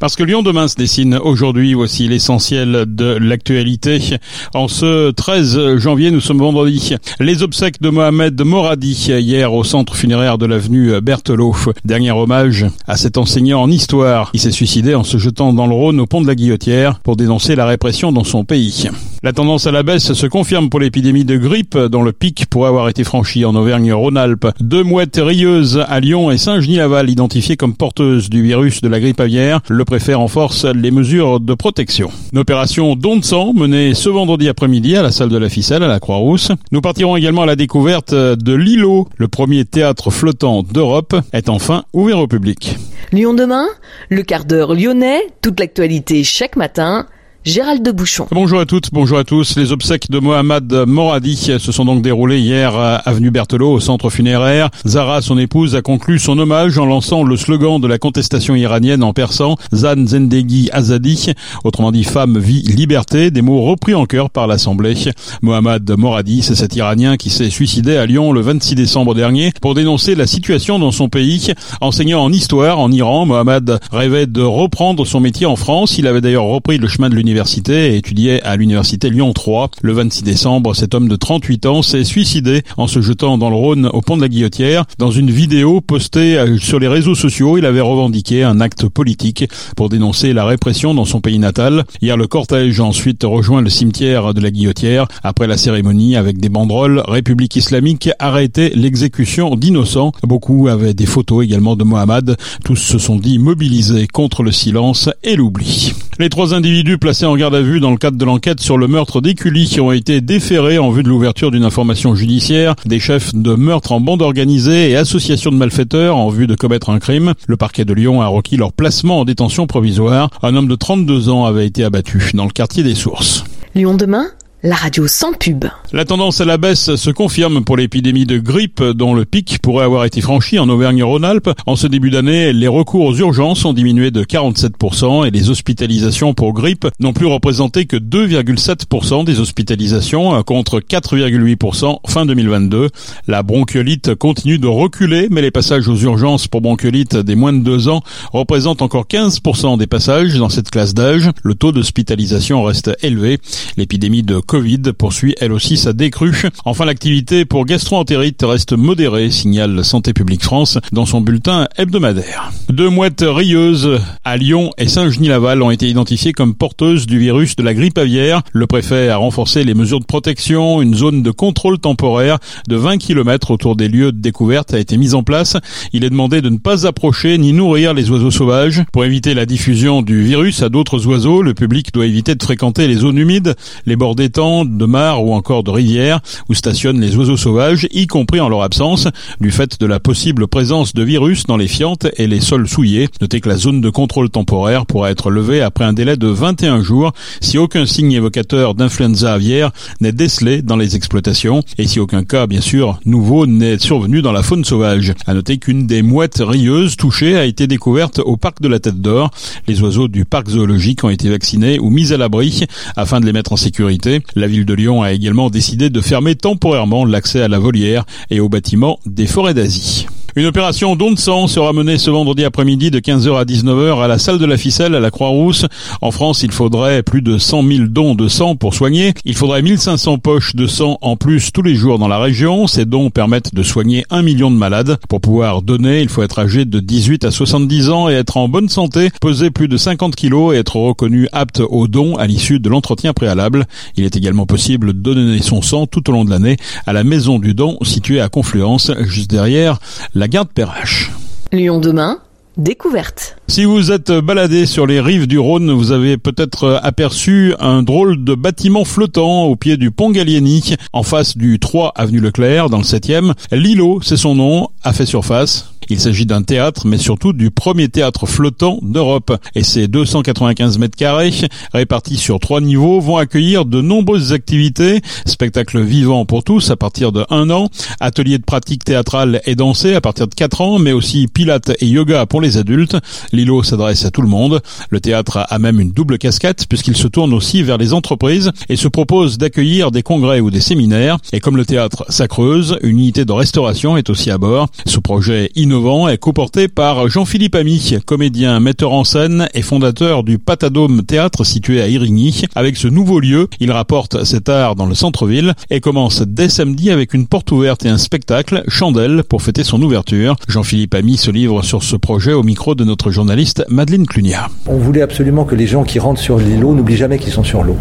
Parce que Lyon demain se dessine aujourd'hui, voici l'essentiel de l'actualité. En ce 13 janvier, nous sommes vendredi. Les obsèques de Mohamed Moradi hier au centre funéraire de l'avenue Berthelot. Dernier hommage à cet enseignant en histoire. Il s'est suicidé en se jetant dans le Rhône au pont de la Guillotière pour dénoncer la répression dans son pays. La tendance à la baisse se confirme pour l'épidémie de grippe dont le pic pourrait avoir été franchi en Auvergne-Rhône-Alpes. Deux mouettes rieuses à Lyon et Saint-Genis-Laval identifiées comme porteuses du virus de la grippe aviaire. Préfet renforce les mesures de protection. Une opération don de sang menée ce vendredi après-midi à la salle de la ficelle à la Croix-Rousse. Nous partirons également à la découverte de l'îlot. Le premier théâtre flottant d'Europe est enfin ouvert au public. Lyon demain, le quart d'heure lyonnais, toute l'actualité chaque matin Gérald de Bouchon. Bonjour à toutes, bonjour à tous. Les obsèques de Mohamed Moradi se sont donc déroulées hier à avenue Berthelot au centre funéraire. Zara, son épouse, a conclu son hommage en lançant le slogan de la contestation iranienne en persan, Zan Zendegi Azadi, autrement dit femme, vie, liberté, des mots repris en chœur par l'Assemblée. Mohamed Moradi, c'est cet Iranien qui s'est suicidé à Lyon le 26 décembre dernier pour dénoncer la situation dans son pays. Enseignant en histoire en Iran, Mohamed rêvait de reprendre son métier en France. Il avait d'ailleurs repris le chemin de l'université et étudiait à l'université Lyon 3. Le 26 décembre, cet homme de 38 ans s'est suicidé en se jetant dans le Rhône au pont de la Guillotière. Dans une vidéo postée euh, sur les réseaux sociaux, il avait revendiqué un acte politique pour dénoncer la répression dans son pays natal. Hier, le cortège a ensuite rejoint le cimetière de la Guillotière après la cérémonie avec des banderoles République islamique arrêtait l'exécution d'innocents. Beaucoup avaient des photos également de Mohamed. Tous se sont dit mobilisés contre le silence et l'oubli. Les trois individus placés en garde à vue dans le cadre de l'enquête sur le meurtre d'Écully qui ont été déférés en vue de l'ouverture d'une information judiciaire, des chefs de meurtre en bande organisée et association de malfaiteurs en vue de commettre un crime. Le parquet de Lyon a requis leur placement en détention provisoire. Un homme de 32 ans avait été abattu dans le quartier des Sources. Lyon demain la radio sans pub. La tendance à la baisse se confirme pour l'épidémie de grippe dont le pic pourrait avoir été franchi en Auvergne-Rhône-Alpes. En ce début d'année, les recours aux urgences ont diminué de 47% et les hospitalisations pour grippe n'ont plus représenté que 2,7% des hospitalisations contre 4,8% fin 2022. La bronchiolite continue de reculer mais les passages aux urgences pour bronchiolite des moins de 2 ans représentent encore 15% des passages dans cette classe d'âge. Le taux d'hospitalisation reste élevé. L'épidémie de Covid poursuit elle aussi sa décrue. Enfin, l'activité pour gastro-entérite reste modérée, signale Santé publique France dans son bulletin hebdomadaire. Deux mouettes rieuses à Lyon et Saint-Genis-Laval ont été identifiées comme porteuses du virus de la grippe aviaire. Le préfet a renforcé les mesures de protection. Une zone de contrôle temporaire de 20 km autour des lieux de découverte a été mise en place. Il est demandé de ne pas approcher ni nourrir les oiseaux sauvages. Pour éviter la diffusion du virus à d'autres oiseaux, le public doit éviter de fréquenter les zones humides, les bords de mares ou encore de rivières où stationnent les oiseaux sauvages, y compris en leur absence, du fait de la possible présence de virus dans les fientes et les sols souillés. Notez que la zone de contrôle temporaire pourra être levée après un délai de 21 jours si aucun signe évocateur d'influenza aviaire n'est décelé dans les exploitations et si aucun cas, bien sûr, nouveau n'est survenu dans la faune sauvage. À noter qu'une des mouettes rieuses touchées a été découverte au parc de la Tête d'Or. Les oiseaux du parc zoologique ont été vaccinés ou mis à l'abri afin de les mettre en sécurité. La ville de Lyon a également décidé de fermer temporairement l'accès à la volière et aux bâtiments des forêts d'Asie. Une opération don de sang sera menée ce vendredi après-midi de 15h à 19h à la salle de la ficelle à la Croix-Rousse. En France, il faudrait plus de 100 000 dons de sang pour soigner. Il faudrait 1500 poches de sang en plus tous les jours dans la région. Ces dons permettent de soigner un million de malades. Pour pouvoir donner, il faut être âgé de 18 à 70 ans et être en bonne santé, peser plus de 50 kilos et être reconnu apte au don à l'issue de l'entretien préalable. Il est également possible de donner son sang tout au long de l'année à la maison du don située à Confluence, juste derrière la garde Perrache. Lyon demain, découverte. Si vous êtes baladé sur les rives du Rhône, vous avez peut-être aperçu un drôle de bâtiment flottant au pied du pont Gallieni, en face du 3 avenue Leclerc, dans le 7e. L'îlot, c'est son nom, a fait surface. Il s'agit d'un théâtre, mais surtout du premier théâtre flottant d'Europe. Et ces 295 mètres carrés, répartis sur trois niveaux, vont accueillir de nombreuses activités, spectacles vivants pour tous à partir de 1 an, ateliers de pratique théâtrale et dansée à partir de 4 ans, mais aussi pilates et yoga pour les adultes. L'îlot s'adresse à tout le monde. Le théâtre a même une double casquette puisqu'il se tourne aussi vers les entreprises et se propose d'accueillir des congrès ou des séminaires. Et comme le théâtre s'accreuse, une unité de restauration est aussi à bord. Ce projet innovant est coporté par Jean-Philippe Ami, comédien, metteur en scène et fondateur du Patadome Théâtre situé à Irigny. Avec ce nouveau lieu, il rapporte cet art dans le centre-ville et commence dès samedi avec une porte ouverte et un spectacle, Chandelle, pour fêter son ouverture. Jean-Philippe Ami se livre sur ce projet au micro de notre journaliste Madeleine Clunia. On voulait absolument que les gens qui rentrent sur l'îlot n'oublient jamais qu'ils sont sur l'eau.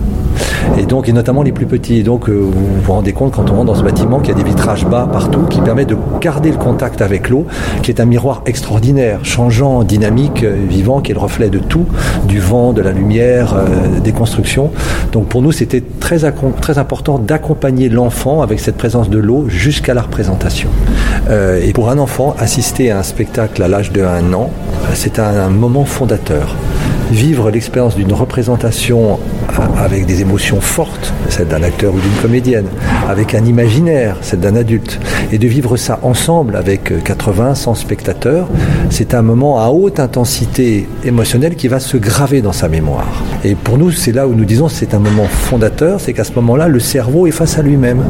Et donc, et notamment les plus petits. Et donc, euh, vous vous rendez compte quand on rentre dans ce bâtiment qu'il y a des vitrages bas partout qui permettent de garder le contact avec l'eau, qui est un miroir extraordinaire, changeant, dynamique, euh, vivant, qui est le reflet de tout, du vent, de la lumière, euh, des constructions. Donc, pour nous, c'était très, très important d'accompagner l'enfant avec cette présence de l'eau jusqu'à la représentation. et pour un enfant, assister à un spectacle à l'âge de un an, c'est un moment fondateur vivre l'expérience d'une représentation avec des émotions fortes, celle d'un acteur ou d'une comédienne, avec un imaginaire, celle d'un adulte, et de vivre ça ensemble avec 80, 100 spectateurs, c'est un moment à haute intensité émotionnelle qui va se graver dans sa mémoire. Et pour nous, c'est là où nous disons c'est un moment fondateur, c'est qu'à ce moment-là, le cerveau est face à lui-même.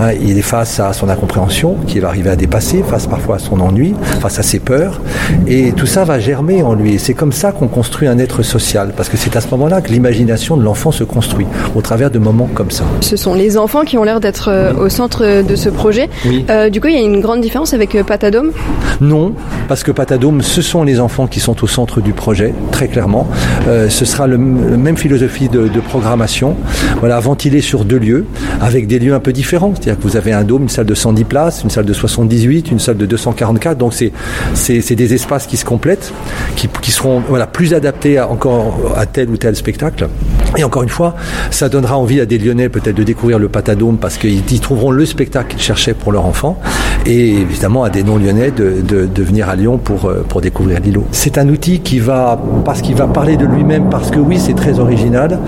Hein, il est face à son incompréhension, qui va arriver à dépasser, face parfois à son ennui, face à ses peurs, et tout ça va germer en lui. C'est comme ça qu'on construit un être social, parce que c'est à ce moment-là que l'imagination de l'enfant se construit, au travers de moments comme ça. Ce sont les enfants qui ont l'air d'être euh, au centre de ce projet. Euh, du coup, il y a une grande différence avec euh, Patadome? Non, parce que Patadome, ce sont les enfants qui sont au centre du projet, très clairement. ce sera le, même philosophie de, programmation, voilà, ventilé sur deux lieux, avec des lieux un peu différents. C'est-à-dire que vous avez un dôme, une salle de 110 places, une salle de 78, une salle de 244. Donc c'est des espaces qui se complètent, qui, qui seront voilà, plus adaptés encore à tel ou tel spectacle. Et encore une fois, ça donnera envie à des Lyonnais peut-être de découvrir le Patadome parce qu'ils y trouveront le spectacle qu'ils cherchaient pour leur enfant. Et évidemment à des non-lyonnais de, de, venir à Lyon pour, euh, pour découvrir l'îlot. C'est un outil qui va, parce qu'il va parler de lui-même, parce que oui, c'est très original,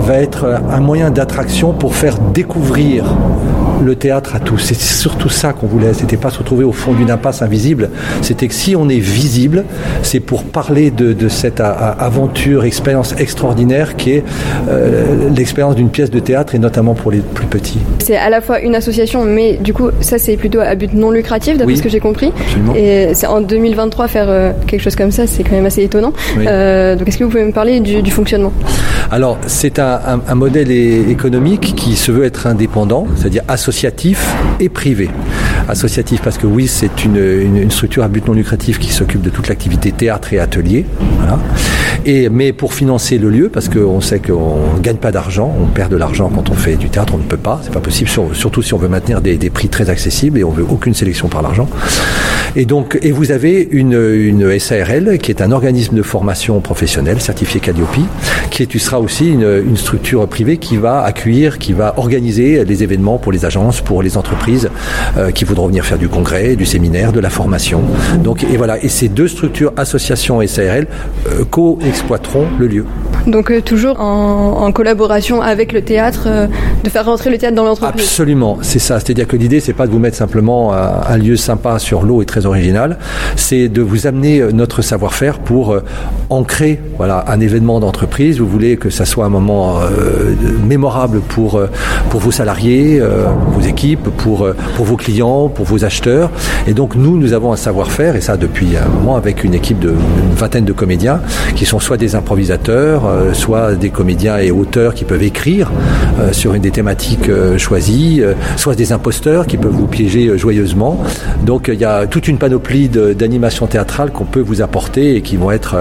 va être un moyen d'attraction pour faire découvrir le théâtre à tous. C'est surtout ça qu'on voulait. C'était pas se retrouver au fond d'une impasse invisible. C'était que si on est visible, c'est pour parler de, cette aventure, expérience extraordinaire qui est euh, l'expérience d'une pièce de théâtre et notamment pour les plus petits. C'est à la fois une association, mais du coup, ça c'est plutôt à but non lucratif, d'après ce que j'ai compris. Absolument. Et en 2023 faire euh, quelque chose comme ça, c'est quand même assez étonnant. Euh, donc, est-ce que vous pouvez me parler du, fonctionnement? Alors, c'est un, modèle économique qui se veut être indépendant, c'est-à-dire associatif et privé. Associatif parce que oui, c'est une, structure à but non lucratif qui s'occupe de toute l'activité théâtre et atelier. Et, mais pour financer le lieu, parce qu'on sait qu'on ne gagne pas d'argent, on perd de l'argent quand on fait du théâtre, on ne peut pas, c'est pas possible, surtout si on veut maintenir des, prix très accessibles et on veut aucune sélection par l'argent. Et donc, et vous avez une, une SARL qui est un organisme de formation professionnelle certifié Calliope, qui sera aussi une, une structure privée qui va accueillir, qui va organiser les événements pour les agences, pour les entreprises euh, qui voudront venir faire du congrès, du séminaire, de la formation. Donc, et voilà. Et ces deux structures, association et SARL, euh, co-exploiteront le lieu. Donc euh, toujours en, collaboration avec le théâtre, de faire rentrer le théâtre dans l'entreprise. Absolument, c'est ça. C'est-à-dire que l'idée, c'est pas de vous mettre simplement un lieu sympa sur l'eau et très original, c'est de vous amener notre savoir-faire pour ancrer voilà un événement d'entreprise. Vous voulez que ça soit un moment mémorable pour pour vos salariés, vos équipes, pour, euh, pour vos clients, pour vos acheteurs. Et donc nous, nous avons un savoir-faire, et ça depuis un moment, avec une équipe d'une vingtaine de comédiens, qui sont soit des improvisateurs, euh, soit des comédiens et auteurs qui peuvent écrire euh, sur une des thématiques choisies, soit des imposteurs qui peuvent vous piéger joyeusement. Donc il y a toute une panoplie d'animations théâtrales qu'on peut vous apporter et qui vont être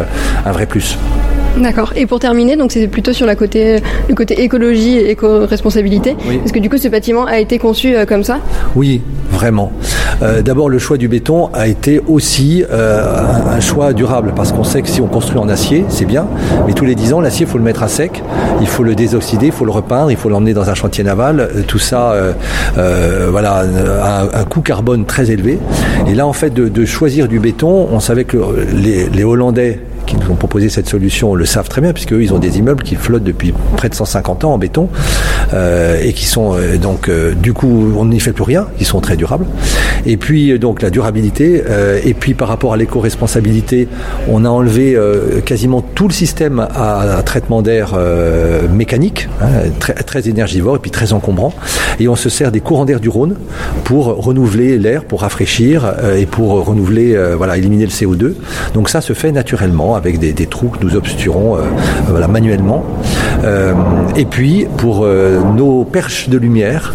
un vrai plus. D'accord. Et pour terminer, donc c'est plutôt sur la côté, le côté écologie et éco-responsabilité. Oui. Est-ce que du coup ce bâtiment a été conçu euh, comme ça? Oui, vraiment. Euh, D'abord, le choix du béton a été aussi euh, un, choix durable parce qu'on sait que si on construit en acier, c'est bien, mais tous les 10 ans, l'acier, il faut le mettre à sec, il faut le désoxyder, il faut le repeindre, il faut l'emmener dans un chantier naval. Tout ça, voilà, a un, coût carbone très élevé. Et là, en fait, de, de choisir du béton, on savait que les, les Hollandais qui nous ont proposé cette solution le savent très bien, puisque eux, ils ont des immeubles qui flottent depuis près de 150 ans en béton euh, et qui sont euh, donc euh, du coup on n'y fait plus rien, ils sont très durables. Et puis donc la durabilité et puis par rapport à l'éco-responsabilité, on a enlevé quasiment tout le système à, traitement d'air mécanique, hein, très, très énergivore et puis très encombrant. Et on se sert des courants d'air du Rhône pour renouveler l'air, pour rafraîchir et pour renouveler, voilà, éliminer le CO2. Donc ça se fait naturellement avec des, des trous que nous obturons voilà, manuellement. et puis pour nos perches de lumière,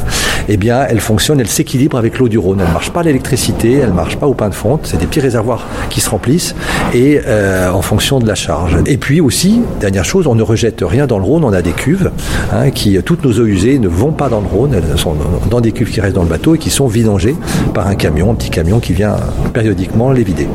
eh bien, elles fonctionnent, elles s'équilibrent avec l'eau du Rhône. Elles ne marchent pas à l'électricité, elles ne marchent pas au pain de fonte. C'est des petits réservoirs qui se remplissent et euh, en fonction de la charge. Et puis aussi, dernière chose, on ne rejette rien dans le Rhône. On a des cuves hein, qui, toutes nos eaux usées ne vont pas dans le Rhône. Elles sont dans des cuves qui restent dans le bateau et qui sont vidangées par un camion, un petit camion qui vient périodiquement les vider.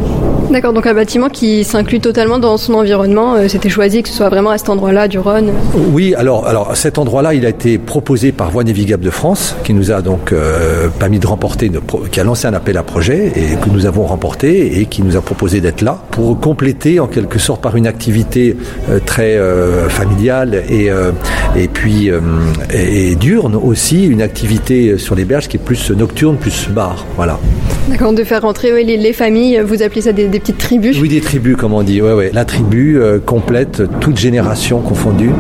D'accord, donc un bâtiment qui s'inclut totalement dans son environnement. Euh, c'était choisi que ce soit vraiment à cet endroit-là du Rhône. Oui, alors, alors cet endroit-là, il a été proposé par Voie Navigable de France, qui nous a donc euh, permis de remporter, qui a lancé un appel à projet et que nous avons remporté et qui nous a proposé d'être là pour compléter en quelque sorte par une activité euh, très euh, familiale et, et puis et, diurne aussi, une activité sur les berges qui est plus nocturne, plus bar. Voilà. D'accord, de faire rentrer les, les, familles, vous appelez ça des, petites tribus? Oui, des tribus, comme on dit. Ouais, ouais. La tribu complète, toute génération confondue,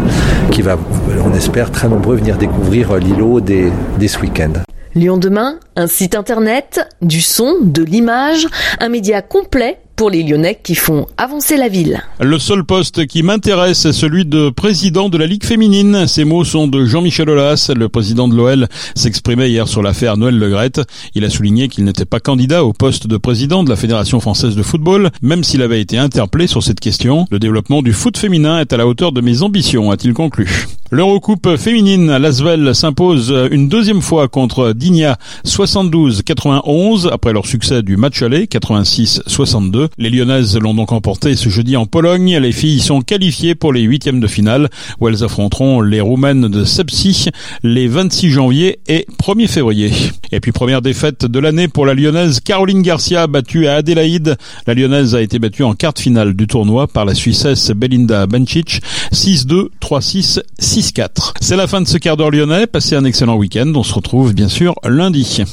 qui va, on espère, très nombreux venir découvrir l'îlot dès, dès ce week-end. Lyon demain, un site internet, du son, de l'image, un média complet pour les Lyonnais qui font avancer la ville. Le seul poste qui m'intéresse est celui de président de la Ligue féminine. Ces mots sont de Jean-Michel Aulas, le président de l'OL, s'exprimait hier sur l'affaire Noël Legrette. Il a souligné qu'il n'était pas candidat au poste de président de la Fédération française de football, même s'il avait été interpellé sur cette question. Le développement du foot féminin est à la hauteur de mes ambitions, a-t-il conclu. L'Eurocoupe féminine, Lasvel s'impose une deuxième fois contre Digna 72-91 après leur succès du match aller 86-62. Les Lyonnaises l'ont donc emporté ce jeudi en Pologne. Les filles sont qualifiées pour les huitièmes de finale où elles affronteront les Roumaines de Sepsi les 26 janvier et 1er février. Et puis première défaite de l'année pour la Lyonnaise Caroline Garcia battue à Adélaïde. La Lyonnaise a été battue en quart finale du tournoi par la Suissesse Belinda Bencic 6-2, 3-6, 6-4. C'est la fin de ce quart d'heure lyonnais. Passez un excellent week-end. On se retrouve bien sûr lundi.